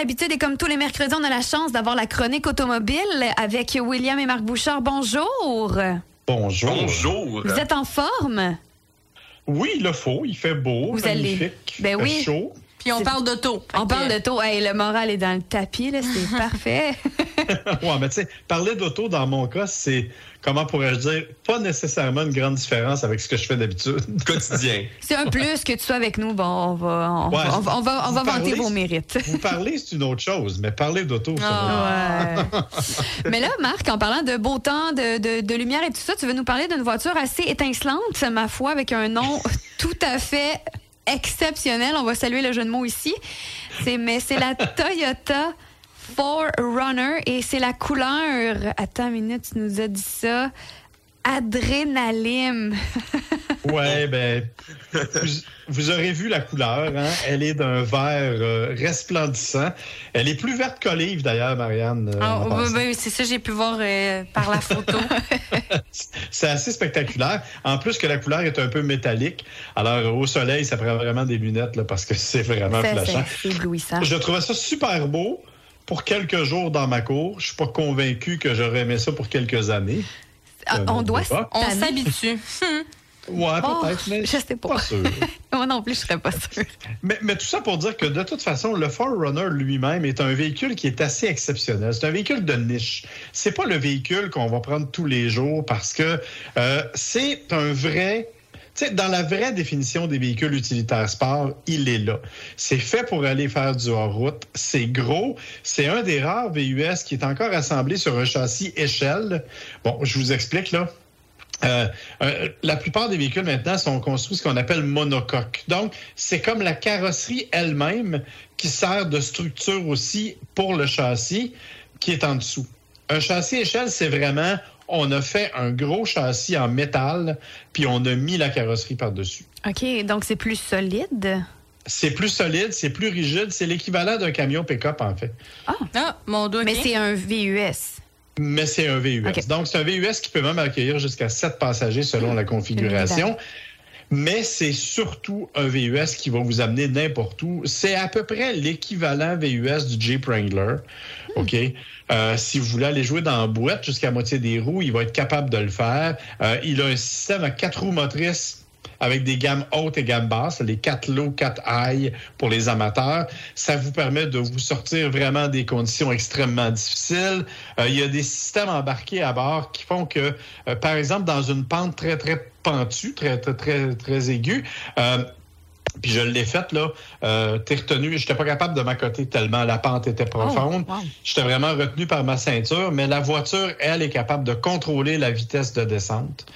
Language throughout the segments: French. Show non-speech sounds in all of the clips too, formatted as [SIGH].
Habitude et comme tous les mercredis, on a la chance d'avoir la chronique automobile avec William et Marc Bouchard. Bonjour. Bonjour. Bonjour. Vous êtes en forme? Oui, il le faut. Il fait beau, Vous allez- magnifique, Ben il fait oui. chaud. Puis on parle d'auto. On parle de taux. Hey, le moral est dans le tapis, là, c'est [LAUGHS] parfait. [LAUGHS] ouais, mais tu sais, parler d'auto, dans mon cas, c'est, comment pourrais-je dire, pas nécessairement une grande différence avec ce que je fais d'habitude. [LAUGHS] Quotidien. C'est un plus que tu sois avec nous. Bon, on va, on, Ouais, on va, on va, on vous va vanter vos mérites. Vous parler, c'est une autre chose, mais parler d'auto, va. Ouais. [LAUGHS] Mais là, Marc, en parlant de beau temps, de, de- de lumière et tout ça, tu veux nous parler d'une voiture assez étincelante, ma foi, avec un nom tout à fait exceptionnel. On va saluer le jeu de mots ici. C'est, mais c'est la Toyota 4Runner et c'est la couleur. Attends une minute, tu nous as dit ça. Adrénaline. [LAUGHS] Ouais, ben, vous, vous aurez vu la couleur, hein? Elle est d'un vert euh, resplendissant. Elle est plus verte qu'olive, d'ailleurs, Marianne. Ah, en oui, passant. oui, c'est ça, j'ai pu voir euh, par la photo. [LAUGHS] C'est assez spectaculaire. En plus que la couleur est un peu métallique. Alors, au soleil, ça prend vraiment des lunettes, là, parce que c'est vraiment flashant. c'est- c'est éblouissant. Je trouvais ça super beau pour quelques jours dans ma cour. Je suis pas convaincu que j'aurais aimé ça pour quelques années. Ah, Euh, on doit. On s'habitue. [LAUGHS] Ouais, Oh, peut-être, mais je sais pas. pas sûr. [LAUGHS] Moi non plus, je serais pas sûre. mais, mais tout ça pour dire que de toute façon, le Forerunner lui-même est un véhicule qui est assez exceptionnel. C'est un véhicule de niche. C'est pas le véhicule qu'on va prendre tous les jours parce que euh, c'est un vrai sais, dans la vraie définition des véhicules utilitaires sport, il est là. C'est fait pour aller faire du hors-route. C'est gros. C'est un des rares VUS qui est encore assemblé sur un châssis échelle. Bon, je vous explique là. Euh, euh, la plupart des véhicules maintenant sont construits ce qu'on appelle monocoque. Donc, c'est comme la carrosserie elle-même qui sert de structure aussi pour le châssis qui est en dessous. Un châssis échelle, c'est vraiment, on a fait un gros châssis en métal, puis on a mis la carrosserie par-dessus. OK, donc c'est plus solide? C'est plus solide, c'est plus rigide, c'est l'équivalent d'un camion pick-up en fait. Ah, mon doigt. Mais c'est un VUS. Mais c'est un VUS. Donc, c'est un VUS qui peut même accueillir jusqu'à 7 passagers selon la configuration. Mais c'est surtout un VUS qui va vous amener n'importe où. C'est à peu près l'équivalent VUS du Jeep Wrangler. OK? Euh, si vous voulez aller jouer dans la boîte jusqu'à moitié des roues, il va être capable de le faire. Euh, il a un système à quatre roues motrices avec des gammes hautes et gammes basses, les 4 low, 4 high pour les amateurs. Ça vous permet de vous sortir vraiment des conditions extrêmement difficiles. Euh, il y a des systèmes embarqués à bord qui font que, euh, par exemple, dans une pente très, très pentue, très, très, très, très aiguë, euh, puis je l'ai faite, là. Euh, T'es retenu. J'étais pas capable de m'accoter tellement la pente était profonde. Oh, wow. J'étais vraiment retenu par ma ceinture, mais la voiture, elle, est capable de contrôler la vitesse de descente.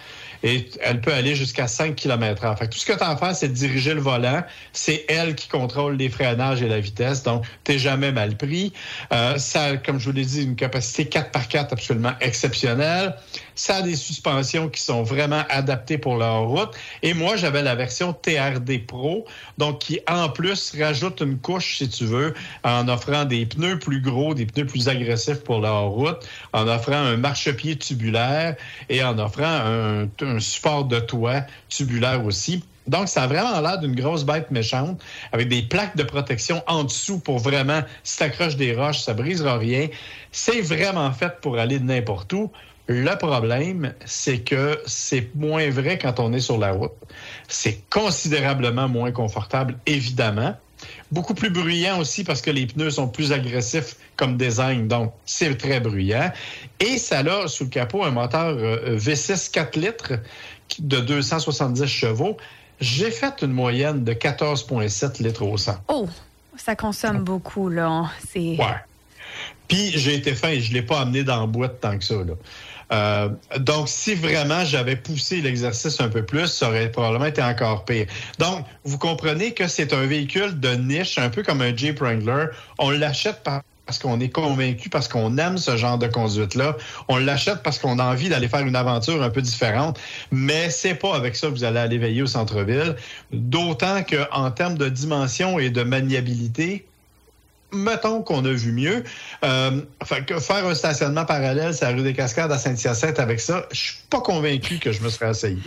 Et elle peut aller jusqu'à 5 km h Fait tout ce que tu as à faire, c'est de diriger le volant. C'est elle qui contrôle les freinages et la vitesse. Donc, tu jamais mal pris. Euh, ça, comme je vous l'ai dit, une capacité 4 par 4 absolument exceptionnelle. Ça a des suspensions qui sont vraiment adaptées pour la route. Et moi, j'avais la version TRD Pro, donc qui en plus rajoute une couche, si tu veux, en offrant des pneus plus gros, des pneus plus agressifs pour la route, en offrant un marchepied tubulaire et en offrant un, un support de toit tubulaire aussi. Donc, ça a vraiment l'air d'une grosse bête méchante avec des plaques de protection en dessous pour vraiment, si t'accroches des roches, ça brisera rien. C'est vraiment fait pour aller de n'importe où. Le problème, c'est que c'est moins vrai quand on est sur la route. C'est considérablement moins confortable, évidemment. Beaucoup plus bruyant aussi parce que les pneus sont plus agressifs comme design, donc c'est très bruyant. Et ça a sous le capot un moteur euh, V6 4 litres de 270 chevaux. J'ai fait une moyenne de 14,7 litres au 100. Oh, ça consomme beaucoup, là. C'est... Ouais. Puis j'ai été fin, je ne l'ai pas amené dans la boîte tant que ça. Là. Euh, donc, si vraiment j'avais poussé l'exercice un peu plus, ça aurait probablement été encore pire. Donc, vous comprenez que c'est un véhicule de niche, un peu comme un Jeep Wrangler. On l'achète par parce qu'on est convaincu, parce qu'on aime ce genre de conduite-là. On l'achète parce qu'on a envie d'aller faire une aventure un peu différente. Mais c'est pas avec ça que vous allez aller veiller au centre-ville. D'autant qu'en termes de dimension et de maniabilité, mettons qu'on a vu mieux. Euh, fait que faire un stationnement parallèle sur la rue des Cascades à Saint-Hyacinthe avec ça, je suis pas convaincu que je me serais essayé.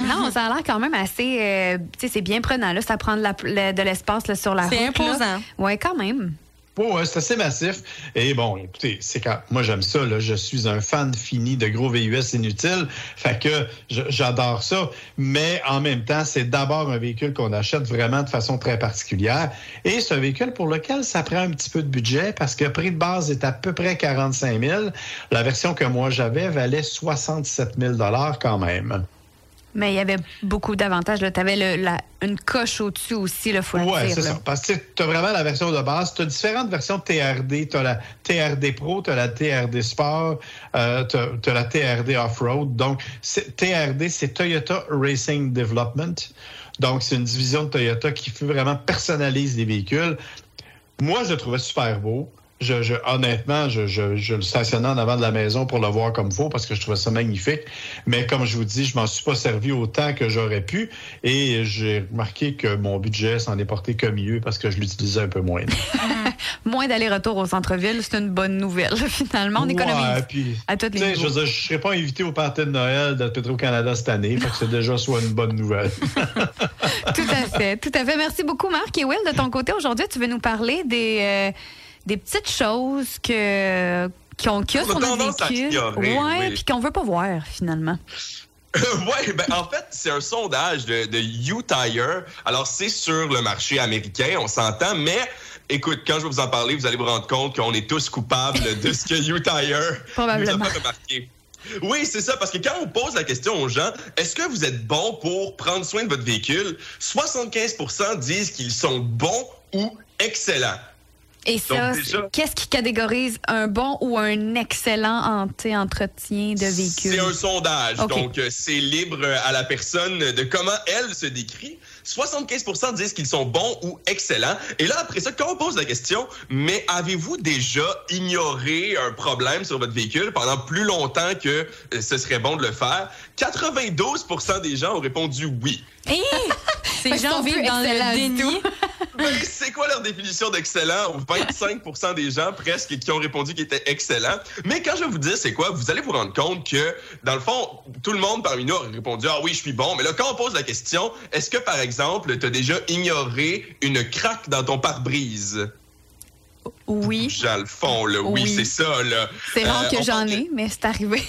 Non, ça a l'air quand même assez. euh, tu sais, c'est bien prenant, là. Ça prend de, l'espace sur la route. C'est imposant. Oui, quand même. Ouais, c'est assez massif. Et bon, écoutez, c'est quand moi j'aime ça. Là, je suis un fan fini de gros VUS inutiles. Fait que j'adore ça. Mais en même temps, c'est d'abord un véhicule qu'on achète vraiment de façon très particulière. Et c'est un véhicule pour lequel ça prend un petit peu de budget parce que le prix de base est à peu près 45 000. La version que moi j'avais valait 67 000 quand même. Mais il y avait beaucoup d'avantages. Tu avais une coche au-dessus aussi, il faut le Oui, c'est ça. Parce que tu as vraiment la version de base. Tu as différentes versions TRD. Tu as la TRD Pro, tu as la TRD Sport, euh, tu as, la TRD Off-Road. Donc, TRD, c'est Toyota Racing Development. Donc, c'est une division de Toyota qui vraiment personnalise les véhicules. Moi, je le trouvais super beau. Je, honnêtement, je, je, le stationnais en avant de la maison pour le voir comme faut parce que je trouvais ça magnifique. Mais comme je vous dis, je m'en suis pas servi autant que j'aurais pu et j'ai remarqué que mon budget s'en est porté que mieux parce que je l'utilisais un peu moins. [LAUGHS] [LAUGHS] moins d'aller-retour au centre-ville, c'est une bonne nouvelle. [LAUGHS] Finalement, on économise à toutes les Je ne serais pas invité au party de Noël de Petro-Canada cette année, que c'est déjà soit une bonne nouvelle. tout à fait, tout à fait. Merci beaucoup, Marc. Et Will, de ton côté, aujourd'hui, tu veux nous parler des... Euh, des petites choses que qu'on qu a sur notre. Ouais, puis qu'on veut pas voir finalement. [LAUGHS] oui, ben en fait, c'est un sondage de, de U-Tire. Alors, c'est sur le marché américain, on s'entend, mais écoute, quand je vais vous en parler, vous allez vous rendre compte qu'on est tous coupables de ce que [LAUGHS] U-Tire nous a fait remarquer. Oui, c'est ça, parce que quand on pose la question aux gens, est-ce que vous êtes bon pour prendre soin de votre véhicule? 75% disent qu'ils sont bons ou excellents. Et ça, qu'est-ce qui catégorise un bon ou un excellent entretien de véhicule? C'est un sondage, donc euh, c'est libre à la personne de comment elle se décrit. 75% disent qu'ils sont bons ou excellents. Et là, après ça, quand on pose la question, mais avez-vous déjà ignoré un problème sur votre véhicule pendant plus longtemps que euh, ce serait bon de le faire? 92% des gens ont répondu oui. [LAUGHS] Hey! Ces gens vivent dans le déni. [LAUGHS] C'est quoi leur définition d'excellent? 25% des gens presque qui ont répondu qu'ils étaient excellents. Mais quand je vais vous dire c'est quoi, vous allez vous rendre compte que, dans le fond, tout le monde parmi nous a répondu Ah oui, je suis bon. Mais là, quand on pose la question, est-ce que, par exemple, tu as déjà ignoré une craque dans ton pare-brise? Oui. J'ai le fond, là. Oui, c'est ça, là. C'est rare euh, que j'en ai, mais c'est arrivé.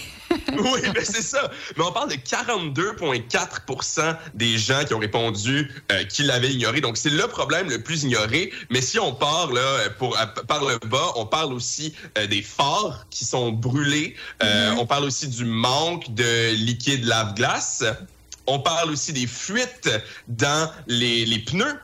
[LAUGHS] oui, mais c'est ça. Mais on parle de 42,4% des gens qui ont répondu euh, qu'ils l'avaient ignoré. Donc, c'est le problème le plus ignoré. Mais si on part là, pour, par le bas, on parle aussi euh, des phares qui sont brûlés. Euh, mm-hmm. On parle aussi du manque de liquide lave-glace. On parle aussi des fuites dans les, les pneus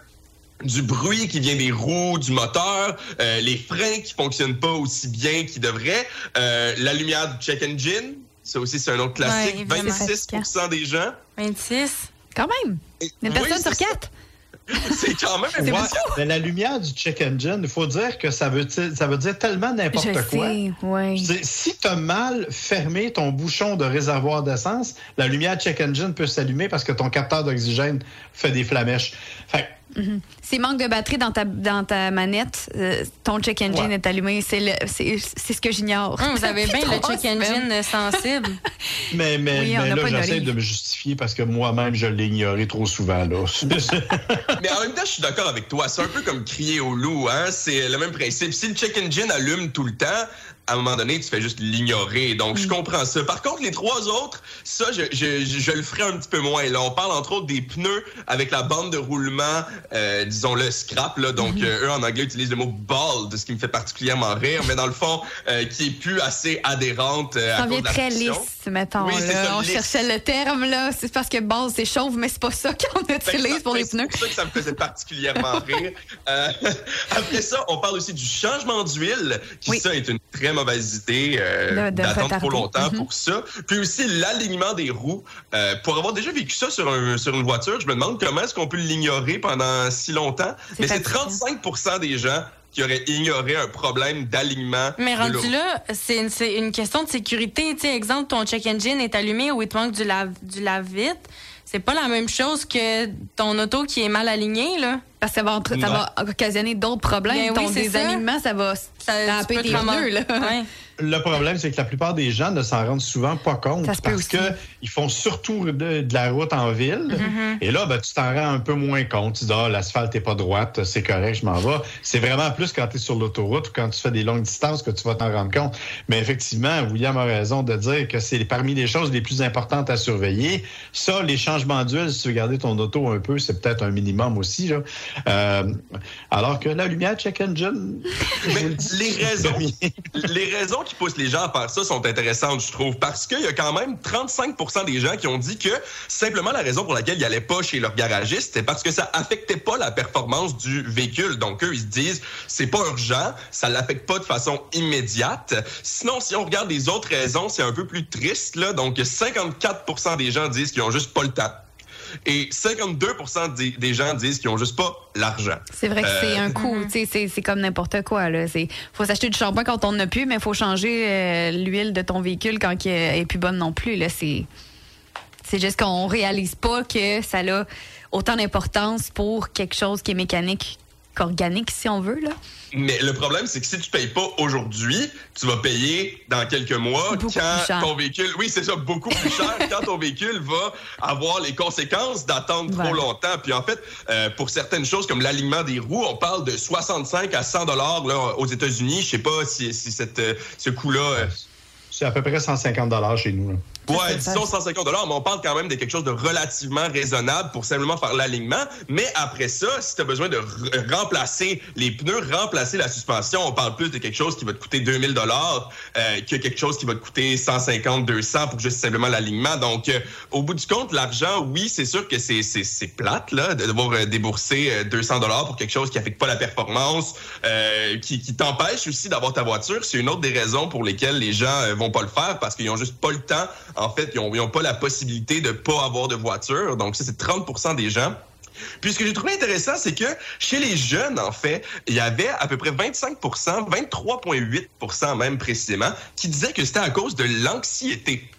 du bruit qui vient des roues, du moteur, les freins qui fonctionnent pas aussi bien qu'ils devraient, la lumière du check engine, ça aussi, c'est un autre classique. 26% des gens. 26%? Quand même. Une personne sur quatre. [LAUGHS] C'est quand même ouais, Mais la lumière du check engine, il faut dire que ça veut, ça veut dire tellement n'importe quoi. Sais, ouais. si tu as mal fermé ton bouchon de réservoir d'essence, la lumière check engine peut s'allumer parce que ton capteur d'oxygène fait des flamèches. Fait Mhm. S'il manque de batterie dans ta, dans ta manette, euh, ton check engine est allumé. C'est ce que j'ignore. Hum, vous avez bien le check engine sensible. [LAUGHS] mais mais, là, j'essaie de me justifier parce que moi-même, je l'ai ignoré trop souvent. Là. [LAUGHS] mais en même temps, je suis d'accord avec toi. C'est un peu comme crier au loup. Hein? C'est le même principe. Si le check engine allume tout le temps, à un moment donné, tu fais juste l'ignorer. Donc, je mm. comprends ça. Par contre, les trois autres, ça, je, je, je, le ferai un petit peu moins. Là, on parle entre autres des pneus avec la bande de roulement, euh, disons le scrap. Là. Donc, mm-hmm. euh, eux, en anglais, utilisent le mot bald, ce qui me fait particulièrement rire, mais dans le fond, euh, qui est plus assez adhérente euh, ça à cause très lisse, mettons. Oui, là. on cherchait le terme, là. C'est parce que bald, c'est chauve, mais c'est pas ça [LAUGHS] qu'on ben, utilise pour les pneus. C'est pour ça que ça me faisait particulièrement [LAUGHS] rire. Euh, [LAUGHS] après ça, on parle aussi du changement d'huile, qui, ça, est une très mauvaise idée euh, d'attendre trop longtemps mm-hmm. pour ça. Puis aussi l'alignement des roues. Euh, pour avoir déjà vécu ça sur, un, sur une voiture, je me demande comment est-ce qu'on peut l'ignorer pendant si longtemps. Mais c'est 35 des gens qui auraient ignoré un problème d'alignement. Mais rendu là, c'est une, une, question de sécurité. Sais, exemple, ton check engine est allumé ou il te manque du lave, du lave-vite. C'est pas la même chose que ton auto qui est mal aligné, là. Parce que ça va, ça va occasionner d'autres problèmes. Ben Ton désalignement, ça. va taper tes pneus. Là. Le problème, c'est que la plupart des gens ne s'en rendent souvent pas compte parce qu'ils font surtout de, la route en ville. Mm-hmm. Et là, ben, tu t'en rends un peu moins compte. Tu dis, ah, l'asphalte n'est pas droite, c'est correct, je m'en vais. C'est vraiment plus quand tu es sur l'autoroute ou quand tu fais des longues distances que tu vas t'en rendre compte. Mais effectivement, William a raison de dire que c'est parmi les choses les plus importantes à surveiller. Ça, les changements d'huile, si tu veux ton auto un peu, c'est peut-être un minimum aussi. Euh, alors que la lumière check engine. [LAUGHS] Les raisons, les raisons qui poussent les gens à faire ça sont intéressantes, je trouve, parce qu'il y a quand même 35 des gens qui ont dit que simplement la raison pour laquelle ils n'allaient pas chez leur garagiste, c'est parce que ça affectait pas la performance du véhicule. Donc eux, ils se disent, c'est pas urgent, ça l'affecte pas de façon immédiate. Sinon, si on regarde les autres raisons, c'est un peu plus triste. Donc 54 des gens disent qu'ils ont juste pas le temps. Et 52% des, gens disent qu'ils n'ont juste pas l'argent. C'est vrai que c'est un euh, coût. C'est comme n'importe quoi. Il faut s'acheter du shampoing quand on n'en a plus, mais il faut changer euh, l'huile de ton véhicule quand elle n'est plus bonne non plus. C'est juste qu'on réalise pas que ça a autant d'importance pour quelque chose qui est mécanique qu'organique, si on veut. Là. Mais le problème, c'est que si tu payes pas aujourd'hui, tu vas payer dans quelques mois quand ton véhicule. Oui, c'est ça, beaucoup plus cher [LAUGHS] quand ton véhicule va avoir les conséquences d'attendre trop longtemps. Puis en fait, euh, pour certaines choses comme l'alignement des roues, on parle de 65 à 100 dollars aux États-Unis. Je sais pas si, si cette, euh, ce coût-là. Euh, c'est à peu près 150 dollars chez nous. Là. Ouais, disons 150 dollars, mais on parle quand même de quelque chose de relativement raisonnable pour simplement faire l'alignement. Mais après ça, si tu as besoin de remplacer les pneus, remplacer la suspension, on parle plus de quelque chose qui va te coûter 2000 dollars euh, que quelque chose qui va te coûter 150, 200 pour juste simplement l'alignement. Donc, euh, au bout du compte, l'argent, oui, c'est sûr que c'est c'est plate là de devoir euh, débourser 200 dollars pour quelque chose qui affecte pas la performance, euh, qui, qui t'empêche aussi d'avoir ta voiture. C'est une autre des raisons pour lesquelles les gens vont pas le faire parce qu'ils ont juste pas le temps en fait, ils n'ont pas la possibilité de pas avoir de voiture. Donc, ça, c'est 30% des gens. Puis ce que j'ai trouvé intéressant, c'est que chez les jeunes, en fait, il y avait à peu près 25% 23,8% même précisément, qui disaient que c'était à cause de l'anxiété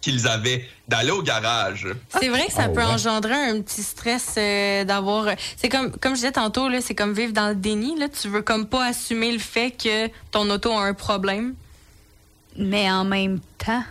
qu'ils avaient d'aller au garage. C'est vrai que ça ah peut engendrer un petit stress euh, d'avoir. C'est comme, comme je disais tantôt, c'est comme vivre dans le déni. Là. Tu veux comme pas assumer le fait que ton auto a un problème. Mais en même temps,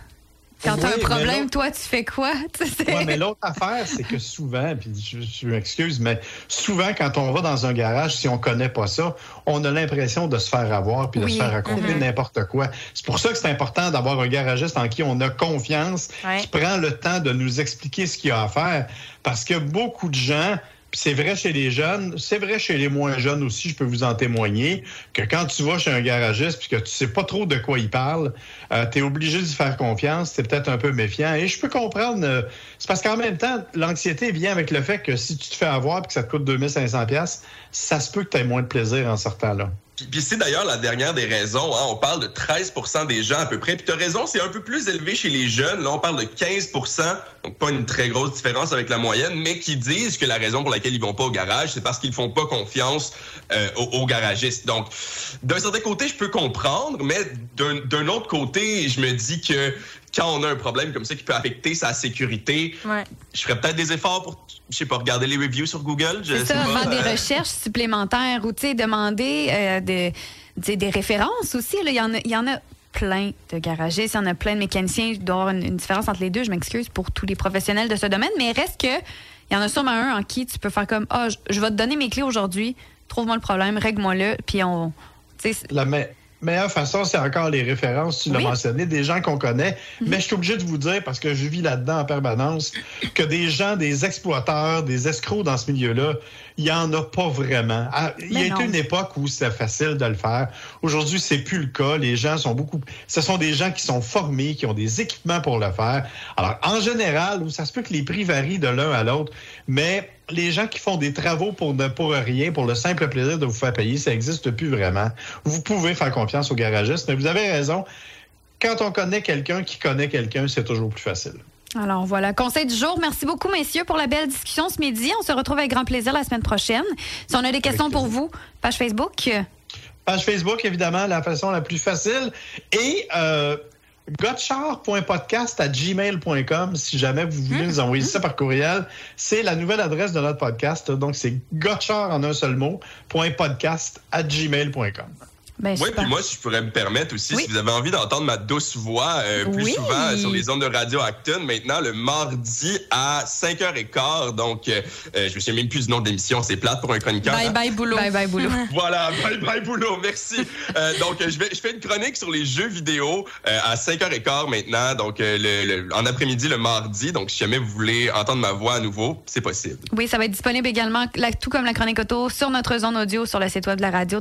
quand tu as un problème, toi, tu fais quoi? [LAUGHS] oui, mais l'autre affaire, c'est que souvent, puis je, m'excuse, mais souvent, quand on va dans un garage, si on connaît pas ça, on a l'impression de se faire avoir puis de se faire raconter mm-hmm. n'importe quoi. C'est pour ça que c'est important d'avoir un garagiste en qui on a confiance, qui prend le temps de nous expliquer ce qu'il y a à faire. Parce que beaucoup de gens c'est vrai chez les jeunes, c'est vrai chez les moins jeunes aussi, je peux vous en témoigner, que quand tu vas chez un garagiste puis que tu sais pas trop de quoi il parle, euh, tu es obligé de faire confiance, c'est peut-être un peu méfiant. Et je peux comprendre, euh, c'est parce qu'en même temps, l'anxiété vient avec le fait que si tu te fais avoir et que ça te coûte 2500 pièces, ça se peut que tu aies moins de plaisir en sortant là. Puis c'est d'ailleurs la dernière des raisons. Hein. On parle de 13% des gens à peu près. Puis tu as raison, c'est un peu plus élevé chez les jeunes. Là, on parle de 15% donc pas une très grosse différence avec la moyenne, mais qui disent que la raison pour laquelle ils vont pas au garage, c'est parce qu'ils font pas confiance euh, aux, garagistes. Donc, d'un certain côté, je peux comprendre, mais d'un autre côté, je me dis que quand on a un problème comme ça qui peut affecter sa sécurité, je ferais peut-être des efforts pour, je sais pas, regarder les reviews sur Google. C'est ça, faire des recherches supplémentaires ou, tu sais, demander euh, des références aussi. Il y, en a, y en a plein de garagistes, il y en a plein de mécaniciens. Il doit y avoir une, différence entre les deux. Je m'excuse pour tous les professionnels de ce domaine, mais reste que il y en a sûrement un en qui tu peux faire comme Ah, je, vais te donner mes clés aujourd'hui, trouve-moi le problème, règle-moi-le, puis on. La, meilleure façon, c'est encore les références, tu l'as mentionné, des gens qu'on connaît. Mhm. Mais je suis obligé de vous dire, parce que je vis là-dedans en permanence, que des gens, des exploiteurs, des escrocs dans ce milieu-là, il n'y en a pas vraiment. Ah, il y a été une époque où c'était facile de le faire. Aujourd'hui, c'est plus le cas. Les gens sont beaucoup. Ce sont des gens qui sont formés, qui ont des équipements pour le faire. Alors, en général, ça se peut que les prix varient de l'un à l'autre, mais les gens qui font des travaux pour ne pour rien, pour le simple plaisir de vous faire payer, ça n'existe plus vraiment. Vous pouvez faire confiance aux garagistes, mais vous avez raison. Quand on connaît quelqu'un qui connaît quelqu'un, c'est toujours plus facile. Alors voilà, conseil du jour. Merci beaucoup, messieurs, pour la belle discussion ce midi. On se retrouve avec grand plaisir la semaine prochaine. Si on a des questions pour vous, page Facebook. Page Facebook, évidemment, la façon la plus facile. Et euh, gotchar.podcast à gmail.com si jamais vous voulez nous envoyer ça par courriel. C'est la nouvelle adresse de notre podcast. Donc, c'est gotchar en un seul mot, .podcast à gmail.com. Ben, Oui, puis moi, si je pourrais me permettre aussi, Oui. si vous avez envie d'entendre ma douce voix euh, plus Oui. souvent sur les ondes de Radio Acton, maintenant, le mardi à 5h15. Donc, euh, euh, je me souviens même plus du nom de l'émission. C'est plate pour un chroniqueur. Bye hein? bye boulot. Bye bye, boulot. [LAUGHS] Voilà, bye bye boulot, merci. Euh, donc, euh, je, vais, je fais une chronique sur les jeux vidéo euh, à 5h15 maintenant, donc euh, le, le- en après-midi le mardi. Donc, si jamais vous voulez entendre ma voix à nouveau, c'est possible. Oui, ça va être disponible également, la- tout comme la chronique auto, sur notre zone audio sur le site web de la radio,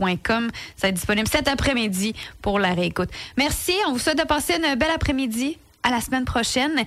radio-acton.com. Ça va être disponible cet après-midi pour la réécoute. Merci. On vous souhaite de passer une belle après-midi. À la semaine prochaine.